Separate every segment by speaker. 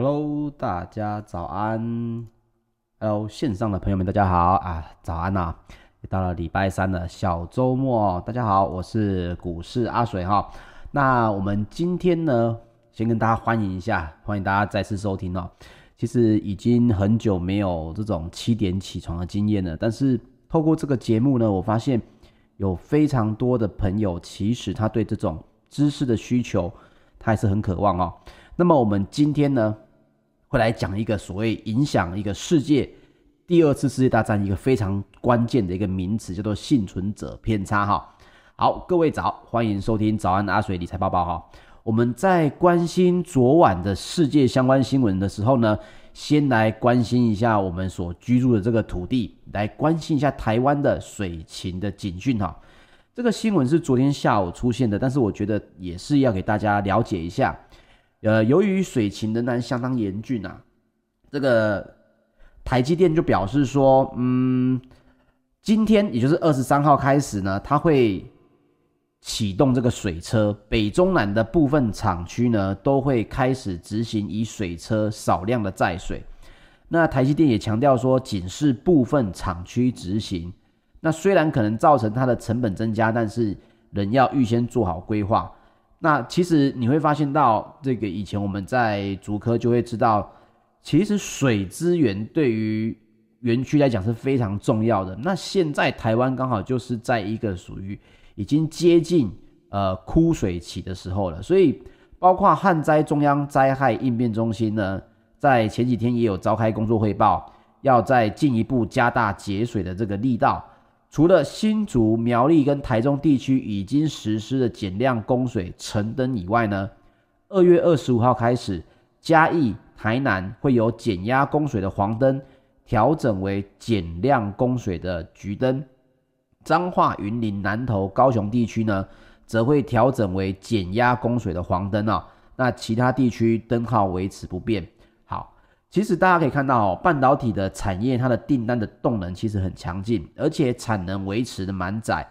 Speaker 1: Hello，大家早安。Hello，线上的朋友们，大家好啊，早安呐！到了礼拜三的小周末，大家好，我是股市阿水哈。那我们今天呢，先跟大家欢迎一下，欢迎大家再次收听哦。其实已经很久没有这种七点起床的经验了，但是透过这个节目呢，我发现有非常多的朋友，其实他对这种知识的需求，他还是很渴望哦。那么我们今天呢，会来讲一个所谓影响一个世界第二次世界大战一个非常关键的一个名词，叫做幸存者偏差哈。好，各位早，欢迎收听早安阿水理财报报哈。我们在关心昨晚的世界相关新闻的时候呢，先来关心一下我们所居住的这个土地，来关心一下台湾的水情的警讯哈。这个新闻是昨天下午出现的，但是我觉得也是要给大家了解一下。呃，由于水情仍然相当严峻啊，这个台积电就表示说，嗯，今天也就是二十三号开始呢，它会启动这个水车，北中南的部分厂区呢都会开始执行以水车少量的载水。那台积电也强调说，仅是部分厂区执行。那虽然可能造成它的成本增加，但是仍要预先做好规划。那其实你会发现到，这个以前我们在竹科就会知道，其实水资源对于园区来讲是非常重要的。那现在台湾刚好就是在一个属于已经接近呃枯水期的时候了，所以包括旱灾中央灾害应变中心呢，在前几天也有召开工作汇报，要再进一步加大节水的这个力道。除了新竹、苗栗跟台中地区已经实施的减量供水橙灯以外呢，二月二十五号开始，嘉义、台南会有减压供水的黄灯调整为减量供水的橘灯，彰化、云林、南投、高雄地区呢，则会调整为减压供水的黄灯啊，那其他地区灯号维持不变。其实大家可以看到哦，半导体的产业它的订单的动能其实很强劲，而且产能维持的满载。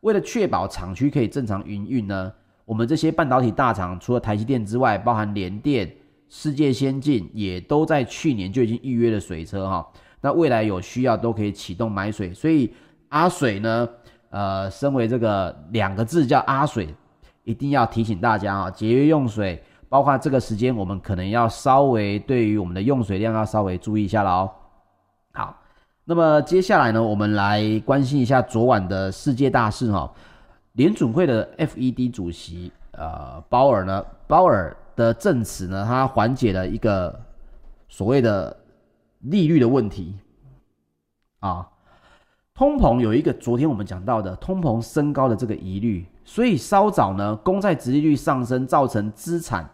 Speaker 1: 为了确保厂区可以正常营运呢，我们这些半导体大厂除了台积电之外，包含联电、世界先进也都在去年就已经预约了水车哈。那未来有需要都可以启动买水。所以阿水呢，呃，身为这个两个字叫阿水，一定要提醒大家啊，节约用水。包括这个时间，我们可能要稍微对于我们的用水量要稍微注意一下了哦。好，那么接下来呢，我们来关心一下昨晚的世界大事哈。联准会的 FED 主席呃鲍尔呢，鲍尔的证词呢，他缓解了一个所谓的利率的问题啊。通膨有一个昨天我们讲到的通膨升高的这个疑虑，所以稍早呢，公债殖利率上升，造成资产。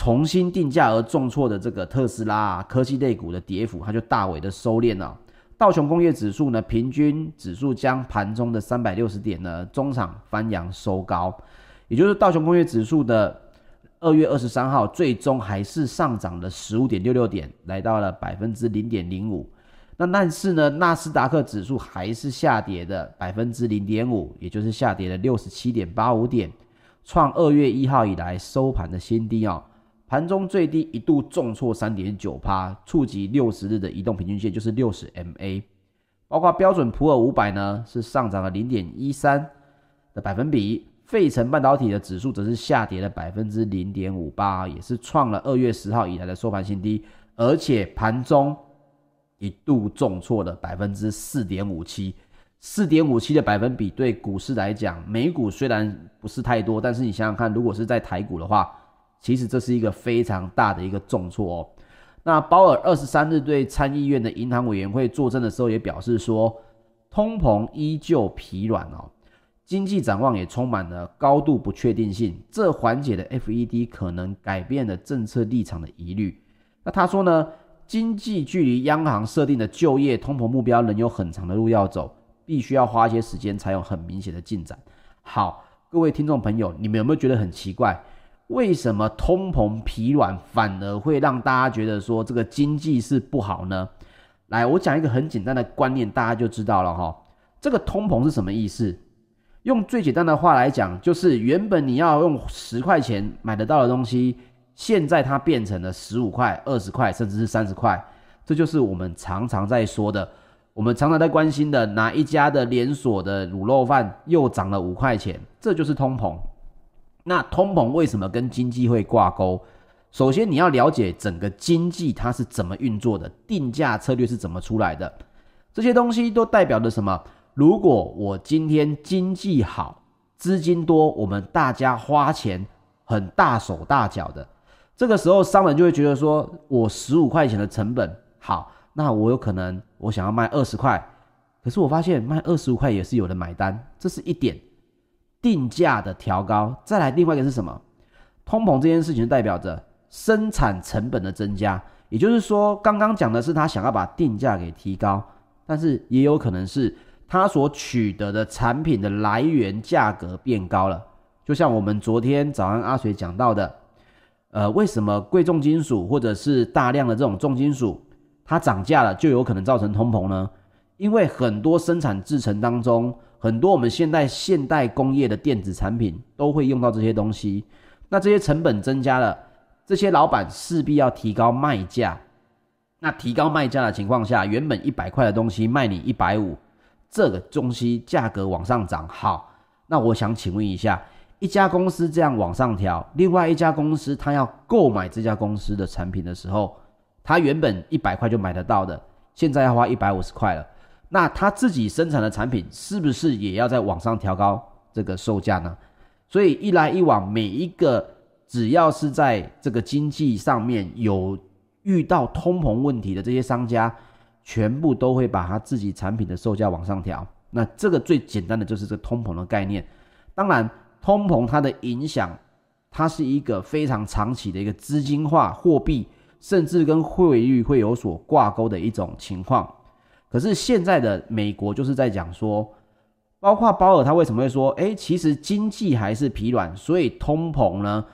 Speaker 1: 重新定价而重挫的这个特斯拉啊，科技类股的跌幅，它就大为的收敛了。道琼工业指数呢，平均指数将盘中的三百六十点呢，中场翻扬收高，也就是道琼工业指数的二月二十三号最终还是上涨了十五点六六点，来到了百分之零点零五。那但是呢，纳斯达克指数还是下跌的百分之零点五，也就是下跌了六十七点八五点，创二月一号以来收盘的新低哦。盘中最低一度重挫三点九趴，触及六十日的移动平均线，就是六十 MA。包括标准普尔五百呢，是上涨了零点一三的百分比，费城半导体的指数则是下跌了百分之零点五八，也是创了二月十号以来的收盘新低，而且盘中一度重挫了百分之四点五七，四点五七的百分比对股市来讲，美股虽然不是太多，但是你想想看，如果是在台股的话，其实这是一个非常大的一个重挫哦。那鲍尔二十三日对参议院的银行委员会作证的时候也表示说，通膨依旧疲软哦，经济展望也充满了高度不确定性，这缓解了 FED 可能改变了政策立场的疑虑。那他说呢，经济距离央行设定的就业通膨目标仍有很长的路要走，必须要花些时间才有很明显的进展。好，各位听众朋友，你们有没有觉得很奇怪？为什么通膨疲软反而会让大家觉得说这个经济是不好呢？来，我讲一个很简单的观念，大家就知道了哈。这个通膨是什么意思？用最简单的话来讲，就是原本你要用十块钱买得到的东西，现在它变成了十五块、二十块，甚至是三十块，这就是我们常常在说的，我们常常在关心的哪一家的连锁的卤肉饭又涨了五块钱，这就是通膨。那通膨为什么跟经济会挂钩？首先你要了解整个经济它是怎么运作的，定价策略是怎么出来的，这些东西都代表着什么？如果我今天经济好，资金多，我们大家花钱很大手大脚的，这个时候商人就会觉得说，我十五块钱的成本好，那我有可能我想要卖二十块，可是我发现卖二十五块也是有人买单，这是一点。定价的调高，再来另外一个是什么？通膨这件事情代表着生产成本的增加，也就是说，刚刚讲的是他想要把定价给提高，但是也有可能是他所取得的产品的来源价格变高了。就像我们昨天早上阿水讲到的，呃，为什么贵重金属或者是大量的这种重金属它涨价了，就有可能造成通膨呢？因为很多生产制程当中。很多我们现代现代工业的电子产品都会用到这些东西，那这些成本增加了，这些老板势必要提高卖价。那提高卖价的情况下，原本一百块的东西卖你一百五，这个东西价格往上涨。好，那我想请问一下，一家公司这样往上调，另外一家公司他要购买这家公司的产品的时候，他原本一百块就买得到的，现在要花一百五十块了。那他自己生产的产品是不是也要在网上调高这个售价呢？所以一来一往，每一个只要是在这个经济上面有遇到通膨问题的这些商家，全部都会把他自己产品的售价往上调。那这个最简单的就是这个通膨的概念。当然，通膨它的影响，它是一个非常长期的一个资金化货币，甚至跟汇率会有所挂钩的一种情况。可是现在的美国就是在讲说，包括鲍尔他为什么会说，诶，其实经济还是疲软，所以通膨呢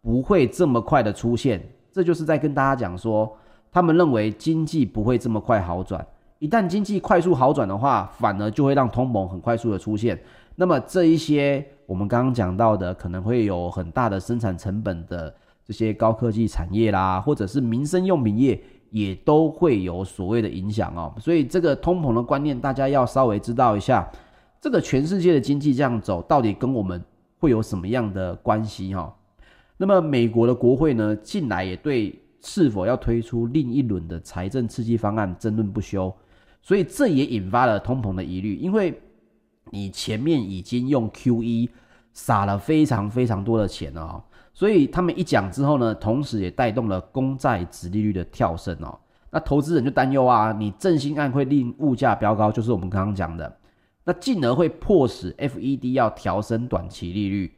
Speaker 1: 不会这么快的出现。这就是在跟大家讲说，他们认为经济不会这么快好转。一旦经济快速好转的话，反而就会让通膨很快速的出现。那么这一些我们刚刚讲到的，可能会有很大的生产成本的这些高科技产业啦，或者是民生用品业。也都会有所谓的影响哦，所以这个通膨的观念，大家要稍微知道一下。这个全世界的经济这样走，到底跟我们会有什么样的关系哈？那么美国的国会呢，近来也对是否要推出另一轮的财政刺激方案争论不休，所以这也引发了通膨的疑虑，因为你前面已经用 QE 撒了非常非常多的钱了哦。所以他们一讲之后呢，同时也带动了公债殖利率的跳升哦。那投资人就担忧啊，你振兴案会令物价飙高，就是我们刚刚讲的，那进而会迫使 FED 要调升短期利率。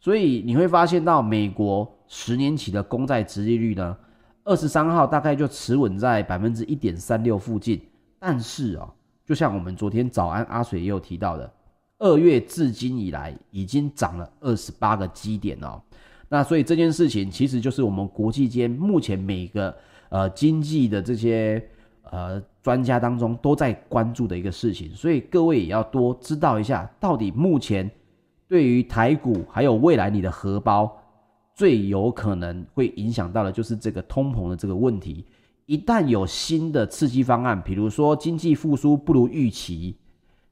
Speaker 1: 所以你会发现到美国十年期的公债殖利率呢，二十三号大概就持稳在百分之一点三六附近。但是哦，就像我们昨天早安阿水也有提到的，二月至今以来已经涨了二十八个基点哦。那所以这件事情其实就是我们国际间目前每个呃经济的这些呃专家当中都在关注的一个事情，所以各位也要多知道一下，到底目前对于台股还有未来你的荷包最有可能会影响到的就是这个通膨的这个问题。一旦有新的刺激方案，比如说经济复苏不如预期，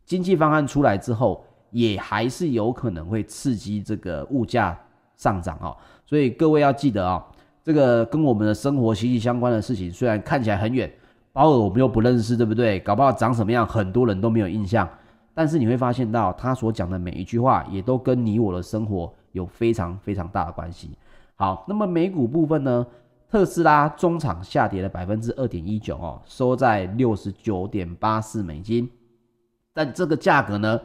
Speaker 1: 经济方案出来之后，也还是有可能会刺激这个物价。上涨哦，所以各位要记得啊，这个跟我们的生活息息相关的事情，虽然看起来很远，鲍尔我们又不认识，对不对？搞不好长什么样，很多人都没有印象。但是你会发现到他所讲的每一句话，也都跟你我的生活有非常非常大的关系。好，那么美股部分呢，特斯拉中场下跌了百分之二点一九哦，收在六十九点八四美金，但这个价格呢，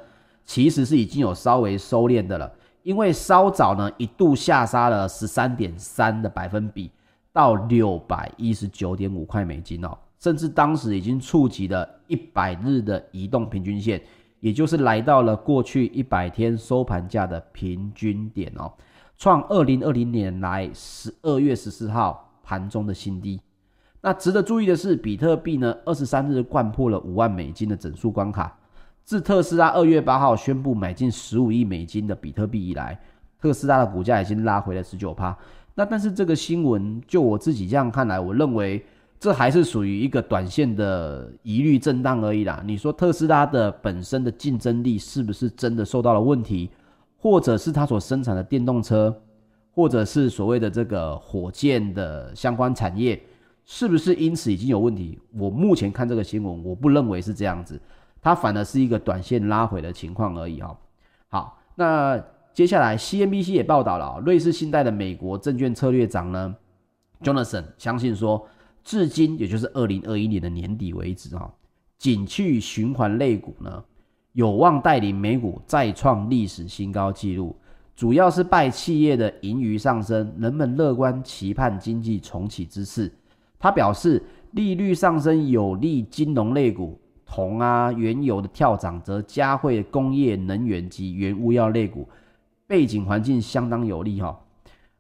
Speaker 1: 其实是已经有稍微收敛的了。因为稍早呢，一度下杀了十三点三的百分比，到六百一十九点五块美金哦，甚至当时已经触及了一百日的移动平均线，也就是来到了过去一百天收盘价的平均点哦，创二零二零年来十二月十四号盘中的新低。那值得注意的是，比特币呢，二十三日掼破了五万美金的整数关卡。自特斯拉二月八号宣布买进十五亿美金的比特币以来，特斯拉的股价已经拉回了十九趴。那但是这个新闻就我自己这样看来，我认为这还是属于一个短线的疑虑震荡而已啦。你说特斯拉的本身的竞争力是不是真的受到了问题，或者是它所生产的电动车，或者是所谓的这个火箭的相关产业，是不是因此已经有问题？我目前看这个新闻，我不认为是这样子，它反而是一个短线拉回的情况而已哈。好，那。接下来，CNBC 也报道了，瑞士信贷的美国证券策略长呢，Jonathan 相信说，至今也就是二零二一年的年底为止，哈，景气循环类股呢，有望带领美股再创历史新高纪录，主要是拜企业的盈余上升，人们乐观期盼经济重启之势。他表示，利率上升有利金融类股，铜啊、原油的跳涨则加惠工业、能源及原物料类股。背景环境相当有利哈，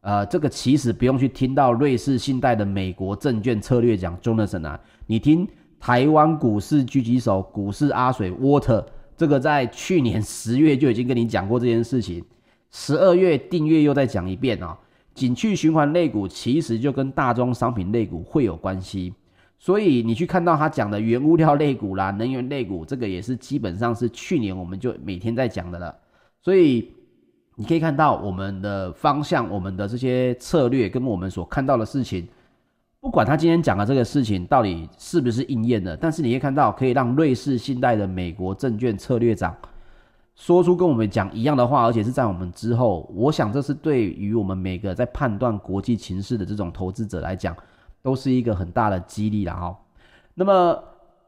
Speaker 1: 呃，这个其实不用去听到瑞士信贷的美国证券策略讲 Jonathan 啊，你听台湾股市狙击手股市阿水 Water，这个在去年十月就已经跟你讲过这件事情，十二月订阅又再讲一遍啊，景气循环类股其实就跟大宗商品类股会有关系，所以你去看到他讲的原物料类股啦、能源类股，这个也是基本上是去年我们就每天在讲的了，所以。你可以看到我们的方向，我们的这些策略跟我们所看到的事情，不管他今天讲的这个事情到底是不是应验的，但是你可以看到，可以让瑞士信贷的美国证券策略长说出跟我们讲一样的话，而且是在我们之后，我想这是对于我们每个在判断国际情势的这种投资者来讲，都是一个很大的激励了哈。那么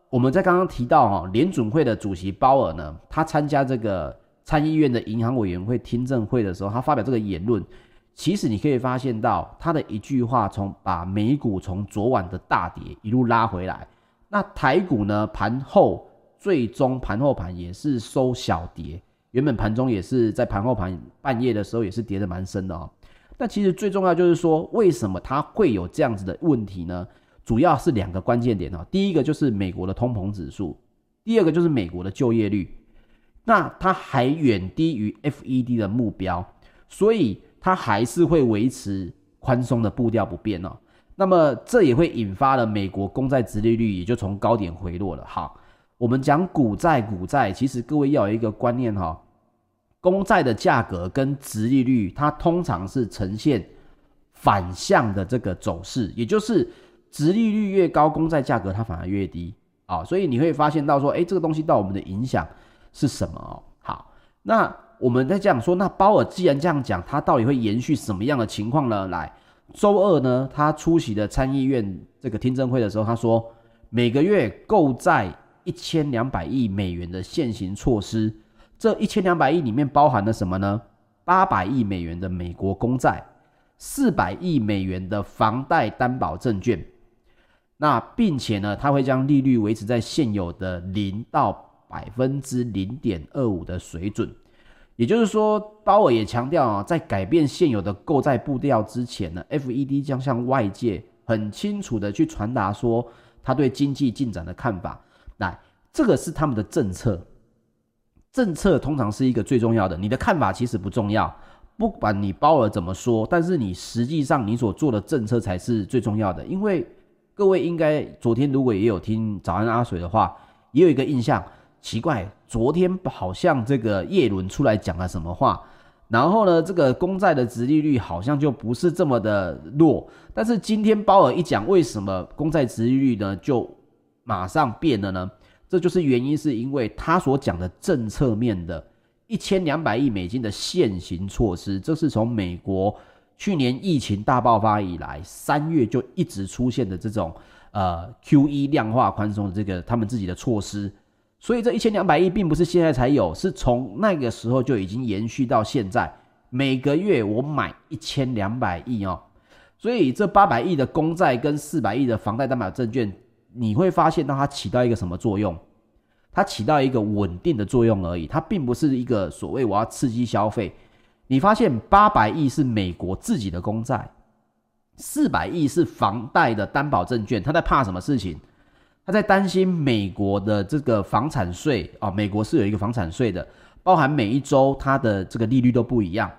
Speaker 1: 我们在刚刚提到哈，联准会的主席鲍尔呢，他参加这个。参议院的银行委员会听证会的时候，他发表这个言论，其实你可以发现到他的一句话，从把美股从昨晚的大跌一路拉回来。那台股呢，盘后最终盘后盘也是收小跌，原本盘中也是在盘后盘半夜的时候也是跌得蛮深的哦。但其实最重要就是说，为什么它会有这样子的问题呢？主要是两个关键点哦，第一个就是美国的通膨指数，第二个就是美国的就业率。那它还远低于 FED 的目标，所以它还是会维持宽松的步调不变哦。那么这也会引发了美国公债殖利率也就从高点回落了。好，我们讲股债，股债其实各位要有一个观念哈，公债的价格跟殖利率它通常是呈现反向的这个走势，也就是殖利率越高，公债价格它反而越低啊。所以你会发现到说，诶，这个东西到我们的影响。是什么哦？好，那我们在讲说，那鲍尔既然这样讲，他到底会延续什么样的情况呢？来，周二呢，他出席的参议院这个听证会的时候，他说，每个月购债一千两百亿美元的现行措施，这一千两百亿里面包含了什么呢？八百亿美元的美国公债，四百亿美元的房贷担保证券，那并且呢，他会将利率维持在现有的零到。百分之零点二五的水准，也就是说，鲍尔也强调啊，在改变现有的购债步调之前呢，FED 将向外界很清楚的去传达说他对经济进展的看法。来，这个是他们的政策，政策通常是一个最重要的。你的看法其实不重要，不管你鲍尔怎么说，但是你实际上你所做的政策才是最重要的。因为各位应该昨天如果也有听早安阿水的话，也有一个印象。奇怪，昨天好像这个叶伦出来讲了什么话，然后呢，这个公债的殖利率好像就不是这么的弱，但是今天鲍尔一讲，为什么公债殖利率呢就马上变了呢？这就是原因，是因为他所讲的政策面的一千两百亿美金的现行措施，这是从美国去年疫情大爆发以来，三月就一直出现的这种呃 QE 量化宽松的这个他们自己的措施。所以这一千两百亿并不是现在才有，是从那个时候就已经延续到现在。每个月我买一千两百亿哦，所以这八百亿的公债跟四百亿的房贷担保证券，你会发现到它起到一个什么作用？它起到一个稳定的作用而已，它并不是一个所谓我要刺激消费。你发现八百亿是美国自己的公债，四百亿是房贷的担保证券，他在怕什么事情？他在担心美国的这个房产税啊，美国是有一个房产税的，包含每一周它的这个利率都不一样。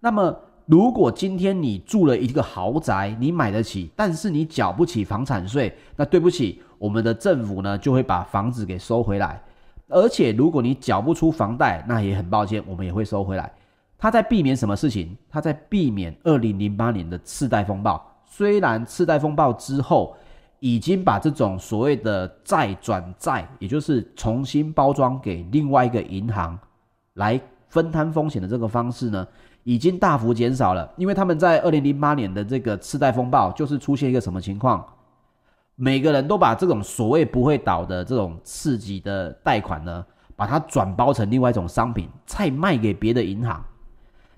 Speaker 1: 那么如果今天你住了一个豪宅，你买得起，但是你缴不起房产税，那对不起，我们的政府呢就会把房子给收回来。而且如果你缴不出房贷，那也很抱歉，我们也会收回来。他在避免什么事情？他在避免二零零八年的次贷风暴。虽然次贷风暴之后已经把这种所谓的债转债，也就是重新包装给另外一个银行来分摊风险的这个方式呢，已经大幅减少了，因为他们在二零零八年的这个次贷风暴，就是出现一个什么情况？每个人都把这种所谓不会倒的这种刺激的贷款呢，把它转包成另外一种商品，再卖给别的银行。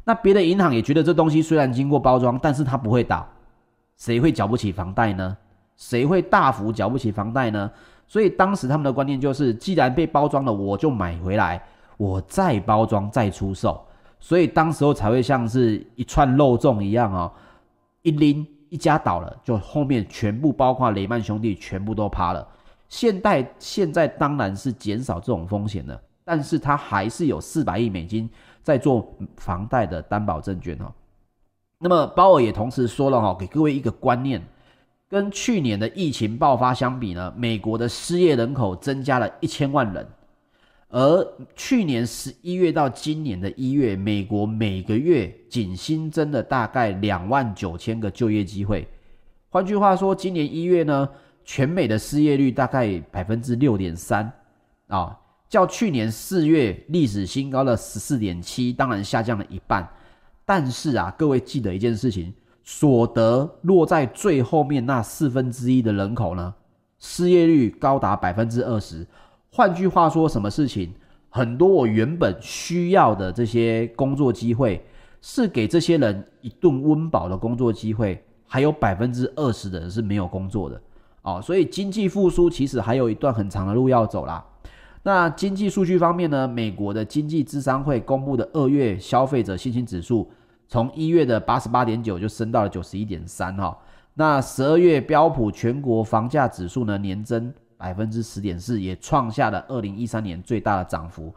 Speaker 1: 那别的银行也觉得这东西虽然经过包装，但是它不会倒，谁会缴不起房贷呢？谁会大幅缴不起房贷呢？所以当时他们的观念就是，既然被包装了，我就买回来，我再包装再出售。所以当时候才会像是一串肉粽一样哦，一拎一家倒了，就后面全部包括雷曼兄弟全部都趴了。现代现在当然是减少这种风险的，但是它还是有四百亿美金在做房贷的担保证券哦。那么鲍尔也同时说了哈，给各位一个观念，跟去年的疫情爆发相比呢，美国的失业人口增加了一千万人。而去年十一月到今年的一月，美国每个月仅新增了大概两万九千个就业机会。换句话说，今年一月呢，全美的失业率大概百分之六点三啊，较去年四月历史新高的十四点七，当然下降了一半。但是啊，各位记得一件事情，所得落在最后面那四分之一的人口呢，失业率高达百分之二十。换句话说，什么事情？很多我原本需要的这些工作机会，是给这些人一顿温饱的工作机会，还有百分之二十的人是没有工作的哦。所以经济复苏其实还有一段很长的路要走啦。那经济数据方面呢？美国的经济智商会公布的二月消费者信心指数，从一月的八十八点九就升到了九十一点三哈。那十二月标普全国房价指数呢，年增。百分之十点四，也创下了二零一三年最大的涨幅。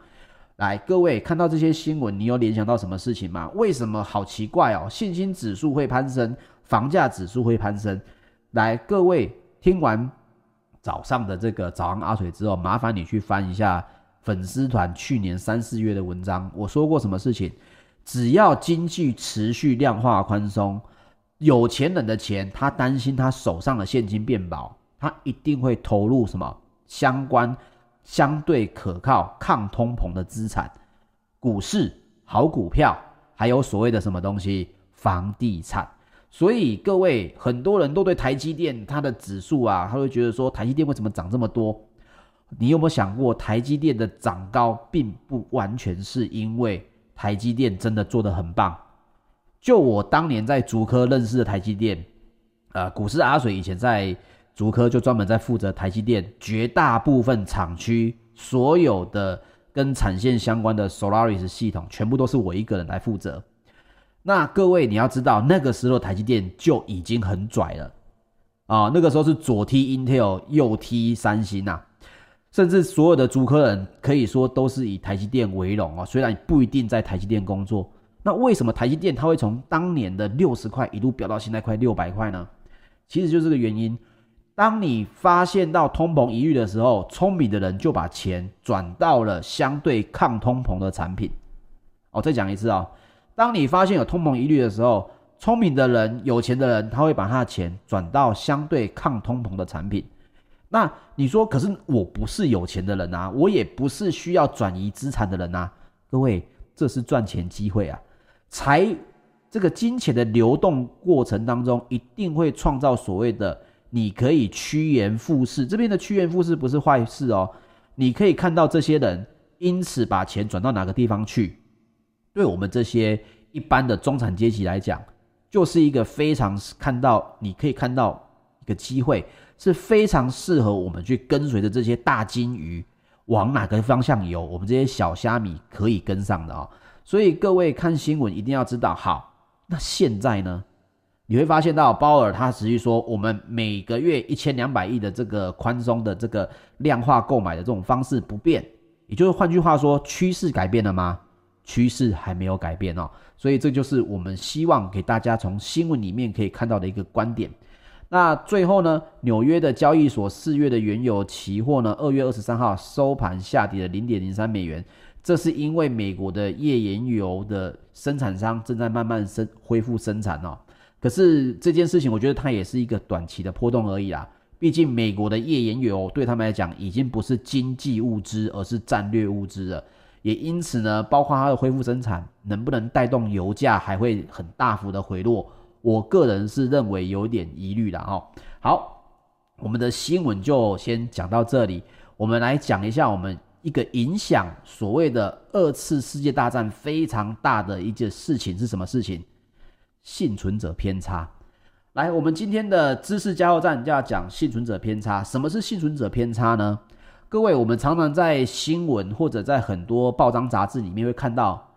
Speaker 1: 来，各位看到这些新闻，你有联想到什么事情吗？为什么好奇怪哦？信心指数会攀升，房价指数会攀升。来，各位听完早上的这个早安阿水之后，麻烦你去翻一下粉丝团去年三四月的文章。我说过什么事情？只要经济持续量化宽松，有钱人的钱，他担心他手上的现金变薄。他一定会投入什么相关、相对可靠、抗通膨的资产，股市、好股票，还有所谓的什么东西，房地产。所以各位，很多人都对台积电它的指数啊，他会觉得说台积电为什么涨这么多？你有没有想过，台积电的涨高并不完全是因为台积电真的做得很棒。就我当年在竹科认识的台积电，呃，股市阿水以前在。竹科就专门在负责台积电绝大部分厂区所有的跟产线相关的 Solaris 系统，全部都是我一个人来负责。那各位你要知道，那个时候台积电就已经很拽了啊！那个时候是左踢 Intel，右踢三星啊，甚至所有的竹科人可以说都是以台积电为荣啊。虽然不一定在台积电工作，那为什么台积电它会从当年的六十块一路飙到现在快六百块呢？其实就是这个原因。当你发现到通膨疑虑的时候，聪明的人就把钱转到了相对抗通膨的产品。哦，再讲一次啊、当你发现有通膨疑虑的时候，聪明的人、有钱的人，他会把他的钱转到相对抗通膨的产品。那你说，可是我不是有钱的人啊，我也不是需要转移资产的人啊。各位，这是赚钱机会啊！财这个金钱的流动过程当中，一定会创造所谓的。你可以趋炎附势，这边的趋炎附势不是坏事哦。你可以看到这些人因此把钱转到哪个地方去，对我们这些一般的中产阶级来讲，就是一个非常看到，你可以看到一个机会，是非常适合我们去跟随着这些大鲸鱼往哪个方向游，我们这些小虾米可以跟上的哦。所以各位看新闻一定要知道，好，那现在呢？你会发现到鲍尔他持续说，我们每个月一千两百亿的这个宽松的这个量化购买的这种方式不变，也就是换句话说，趋势改变了吗？趋势还没有改变哦。所以这就是我们希望给大家从新闻里面可以看到的一个观点。那最后呢，纽约的交易所四月的原油期货呢，二月二十三号收盘下跌了零点零三美元，这是因为美国的页岩油的生产商正在慢慢生恢复生产哦。可是这件事情，我觉得它也是一个短期的波动而已啦。毕竟美国的页岩油对他们来讲已经不是经济物资，而是战略物资了。也因此呢，包括它的恢复生产能不能带动油价还会很大幅的回落。我个人是认为有点疑虑的哈。好，我们的新闻就先讲到这里。我们来讲一下我们一个影响所谓的二次世界大战非常大的一件事情是什么事情？幸存者偏差。来，我们今天的知识加油站就要讲幸存者偏差。什么是幸存者偏差呢？各位，我们常常在新闻或者在很多报章杂志里面会看到。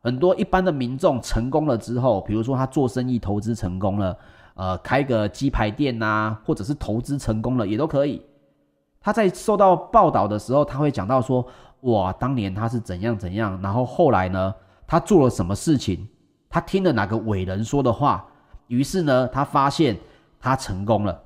Speaker 1: 很多一般的民众成功了之后，比如说他做生意投资成功了，呃，开个鸡排店呐、或者是投资成功了也都可以。他在受到报道的时候，他会讲到说，哇，当年他是怎样怎样，然后后来呢，他做了什么事情，他听了哪个伟人说的话，于是呢，他发现他成功了，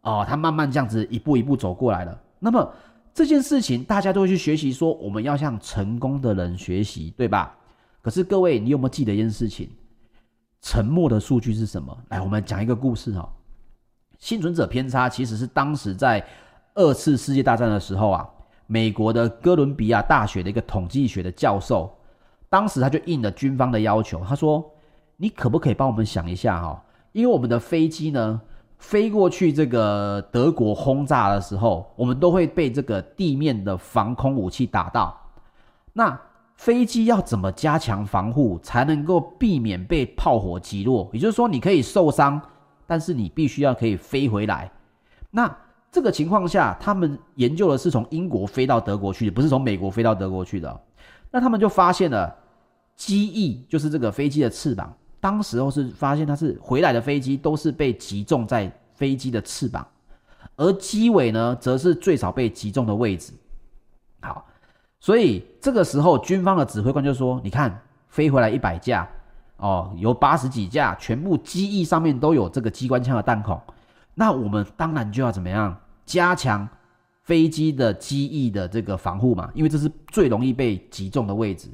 Speaker 1: 哦，他慢慢这样子一步一步走过来了。那么这件事情大家都会去学习，说我们要向成功的人学习，对吧？可是各位，你有没有记得一件事情？沉默的数据是什么？来，我们讲一个故事哈。幸存者偏差其实是当时在二次世界大战的时候啊，美国的哥伦比亚大学的一个统计学的教授，当时他就应了军方的要求，他说：“你可不可以帮我们想一下哈？因为我们的飞机呢，飞过去这个德国轰炸的时候，我们都会被这个地面的防空武器打到。那飞机要怎么加强防护，才能够避免被炮火击落？也就是说，你可以受伤，但是你必须要可以飞回来。那这个情况下，他们研究的是从英国飞到德国去的，不是从美国飞到德国去的。那他们就发现了机翼，就是这个飞机的翅膀。当时候是发现它是回来的飞机都是被击中在飞机的翅膀，而机尾呢，则是最少被击中的位置。好。所以这个时候，军方的指挥官就说：“你看，飞回来一百架，哦，有八十几架，全部机翼上面都有这个机关枪的弹孔。那我们当然就要怎么样加强飞机的机翼的这个防护嘛，因为这是最容易被击中的位置。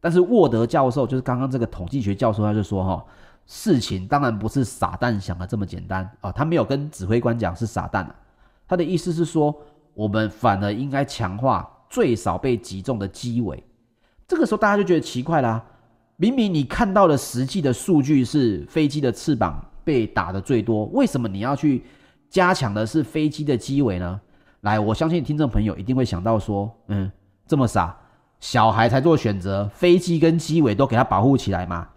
Speaker 1: 但是沃德教授，就是刚刚这个统计学教授，他就说：哈，事情当然不是傻蛋想的这么简单啊。他没有跟指挥官讲是傻蛋啊，他的意思是说，我们反而应该强化。”最少被击中的机尾，这个时候大家就觉得奇怪啦。明明你看到的实际的数据是飞机的翅膀被打的最多，为什么你要去加强的是飞机的机尾呢？来，我相信听众朋友一定会想到说，嗯，这么傻，小孩才做选择，飞机跟机尾都给它保护起来嘛？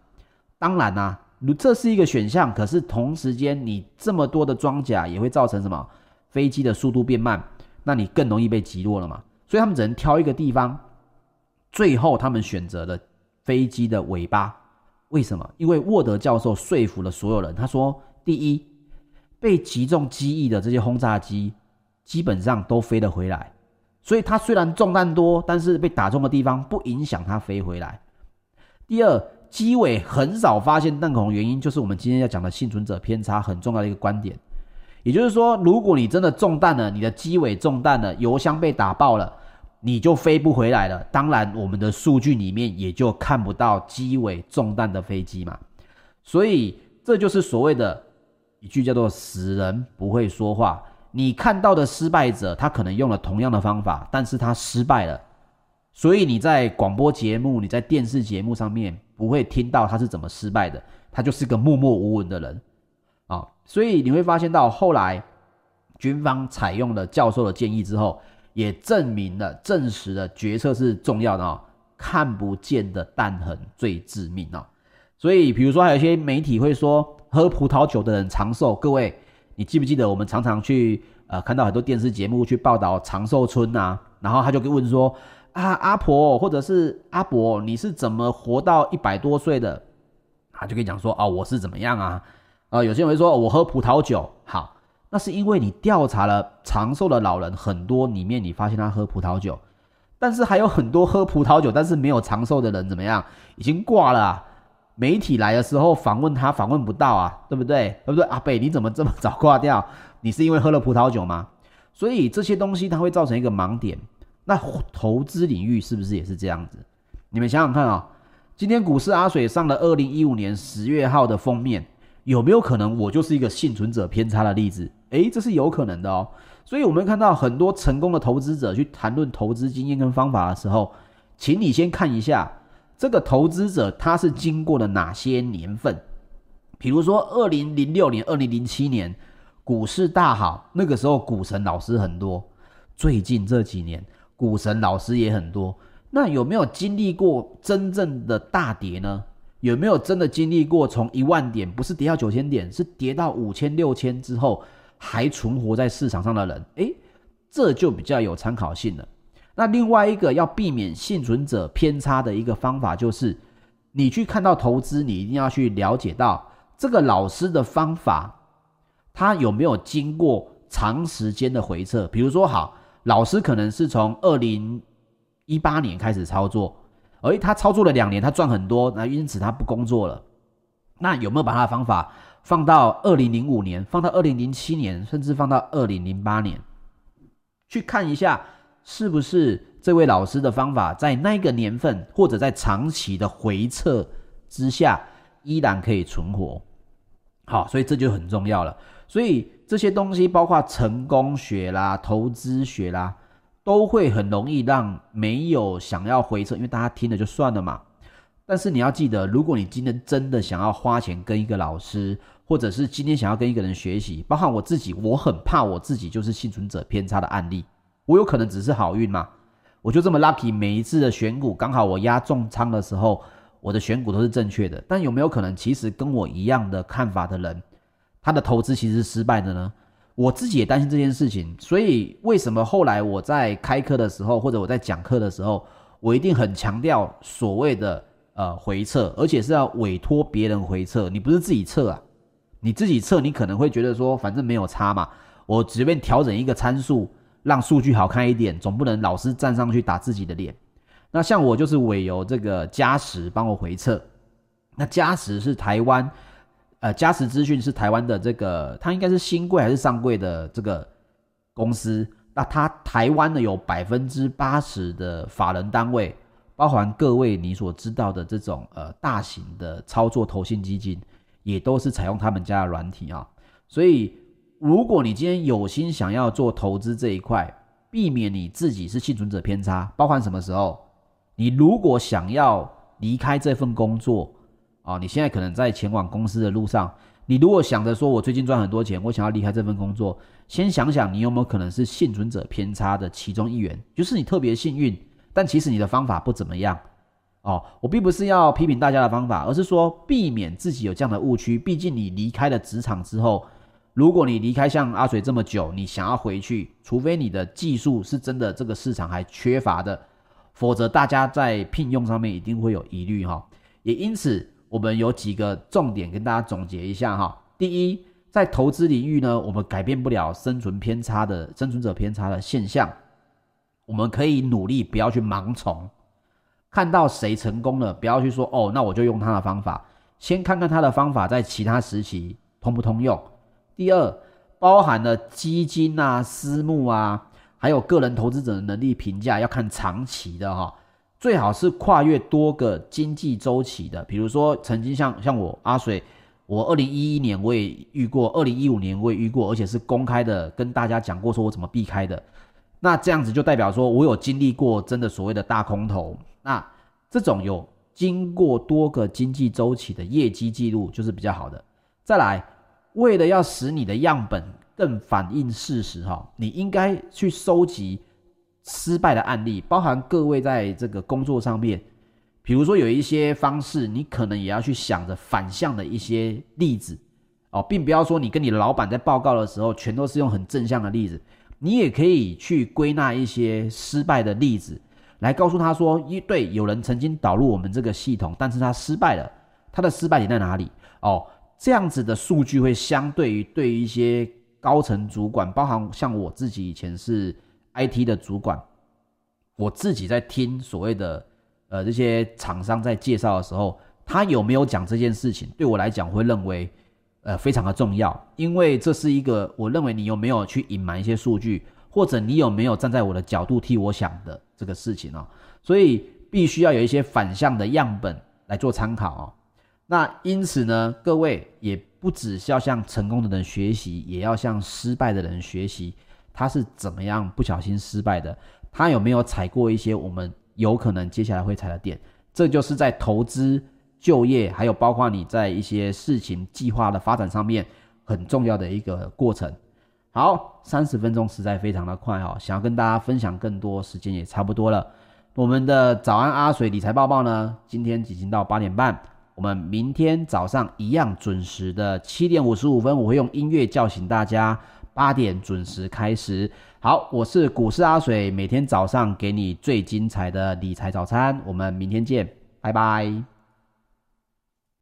Speaker 1: 当然啦，这是一个选项，可是同时间你这么多的装甲也会造成什么？飞机的速度变慢，那你更容易被击落了嘛？所以他们只能挑一个地方，最后他们选择了飞机的尾巴。为什么？因为沃德教授说服了所有人。他说：第一，被击中机翼的这些轰炸机基本上都飞得回来，所以它虽然中弹多，但是被打中的地方不影响它飞回来。第二，机尾很少发现弹孔原因，就是我们今天要讲的幸存者偏差很重要的一个观点。也就是说，如果你真的中弹了，你的机尾中弹了，油箱被打爆了。你就飞不回来了。当然，我们的数据里面也就看不到机尾中弹的飞机嘛。所以，这就是所谓的一句叫做“死人不会说话”。你看到的失败者，他可能用了同样的方法，但是他失败了。所以你在广播节目、你在电视节目上面不会听到他是怎么失败的。他就是个默默无闻的人啊。所以你会发现到后来，军方采用了教授的建议之后。也证明了、证实了决策是重要的哦。看不见的弹痕最致命哦。所以，比如说，还有一些媒体会说，喝葡萄酒的人长寿。各位，你记不记得我们常常去呃看到很多电视节目去报道长寿村呐、然后他就问说啊，阿婆或者是阿伯，你是怎么活到一百多岁的？他就可以讲说、哦，我是怎么样啊？啊、有些人会说、我喝葡萄酒好。那是因为你调查了长寿的老人很多，里面你发现他喝葡萄酒，但是还有很多喝葡萄酒但是没有长寿的人怎么样？已经挂了。媒体来的时候访问他访问不到啊，对不对？对不对？阿北你怎么这么早挂掉？你是因为喝了葡萄酒吗？所以这些东西它会造成一个盲点。那投资领域是不是也是这样子？你们想想看啊、哦，今天股市阿水上了二零一五年十月号的封面，有没有可能我就是一个幸存者偏差的例子？诶，这是有可能的哦。所以我们看到很多成功的投资者去谈论投资经验跟方法的时候，请你先看一下这个投资者他是经过了哪些年份。比如说二零零六年、二零零七年股市大好，那个时候股神老师很多。最近这几年股神老师也很多。那有没有经历过真正的大跌呢？有没有真的经历过从一万点不是跌到九千点，是跌到五千、六千之后？还存活在市场上的人，诶，这就比较有参考性了。那另外一个要避免幸存者偏差的一个方法，就是你去看到投资，你一定要去了解到这个老师的方法，他有没有经过长时间的回测。比如说，好，老师可能是从二零一八年开始操作，而他操作了两年，他赚很多，那因此他不工作了。那有没有把他的方法？放到二零零五年，放到二零零七年，甚至放到二零零八年，去看一下是不是这位老师的方法在那个年份或者在长期的回测之下依然可以存活。好，所以这就很重要了。所以这些东西，包括成功学啦、投资学啦，都会很容易让没有想要回测，因为大家听了就算了嘛。但是你要记得，如果你今天真的想要花钱跟一个老师，或者是今天想要跟一个人学习，包括我自己，我很怕我自己就是幸存者偏差的案例。我有可能只是好运吗？我就这么 lucky，每一次的选股刚好我压重仓的时候，我的选股都是正确的。但有没有可能，其实跟我一样的看法的人，他的投资其实是失败的呢？我自己也担心这件事情。所以为什么后来我在开课的时候，或者我在讲课的时候，我一定很强调所谓的呃回撤，而且是要委托别人回撤，你不是自己测啊。你自己测，你可能会觉得说，反正没有差嘛，我随便调整一个参数，让数据好看一点，总不能老是站上去打自己的脸。那像我就是委由这个嘉实帮我回测。那嘉实是台湾，呃，嘉实资讯是台湾的这个，它应该是新贵还是上柜的这个公司。那它台湾呢有百分之八十的法人单位，包含各位你所知道的这种呃大型的操作投信基金。也都是采用他们家的软体啊，所以如果你今天有心想要做投资这一块，避免你自己是幸存者偏差，包含什么时候？你如果想要离开这份工作啊，你现在可能在前往公司的路上，你如果想着说我最近赚很多钱，我想要离开这份工作，先想想你有没有可能是幸存者偏差的其中一员，就是你特别幸运，但其实你的方法不怎么样。哦，我并不是要批评大家的方法，而是说避免自己有这样的误区。毕竟你离开了职场之后，如果你离开像阿水这么久，你想要回去，除非你的技术是真的这个市场还缺乏的，否则大家在聘用上面一定会有疑虑哈。也因此，我们有几个重点跟大家总结一下哈。第一，在投资领域呢，我们改变不了生存偏差的生存者偏差的现象，我们可以努力不要去盲从。看到谁成功了，不要去说哦，那我就用他的方法。先看看他的方法在其他时期通不通用。第二，包含了基金啊、私募啊，还有个人投资者的能力评价，要看长期的哈，最好是跨越多个经济周期的。比如说，曾经像像我阿水，我二零一一年我也遇过，二零一五年我也遇过，而且是公开的跟大家讲过，说我怎么避开的。那这样子就代表说我有经历过真的所谓的大空头。那这种有经过多个经济周期的业绩记录就是比较好的。再来，为了要使你的样本更反映事实哈，你应该去收集失败的案例，包含各位在这个工作上面，比如说有一些方式，你可能也要去想着反向的一些例子哦，并不要说你跟你老板在报告的时候全都是用很正向的例子，你也可以去归纳一些失败的例子。来告诉他说，一对有人曾经导入我们这个系统，但是他失败了，他的失败点在哪里？哦，这样子的数据会相对于对于一些高层主管，包含像我自己以前是 IT 的主管，我自己在听所谓的呃这些厂商在介绍的时候，他有没有讲这件事情，对我来讲会认为呃非常的重要，因为这是一个我认为你有没有去隐瞒一些数据，或者你有没有站在我的角度替我想的这个事情哦，所以必须要有一些反向的样本来做参考哦。那因此呢，各位也不只是要向成功的人学习，也要向失败的人学习，他是怎么样不小心失败的。他有没有踩过一些我们有可能接下来会踩的点？这就是在投资、就业，还有包括你在一些事情计划的发展上面很重要的一个过程。好，三十分钟实在非常的快哦，想要跟大家分享更多，时间也差不多了。我们的早安阿水理财报报呢，今天已经到八点半，我们明天早上一样准时的七点五十五分，我会用音乐叫醒大家，八点准时开始。好，我是股市阿水，每天早上给你最精彩的理财早餐，我们明天见，拜拜。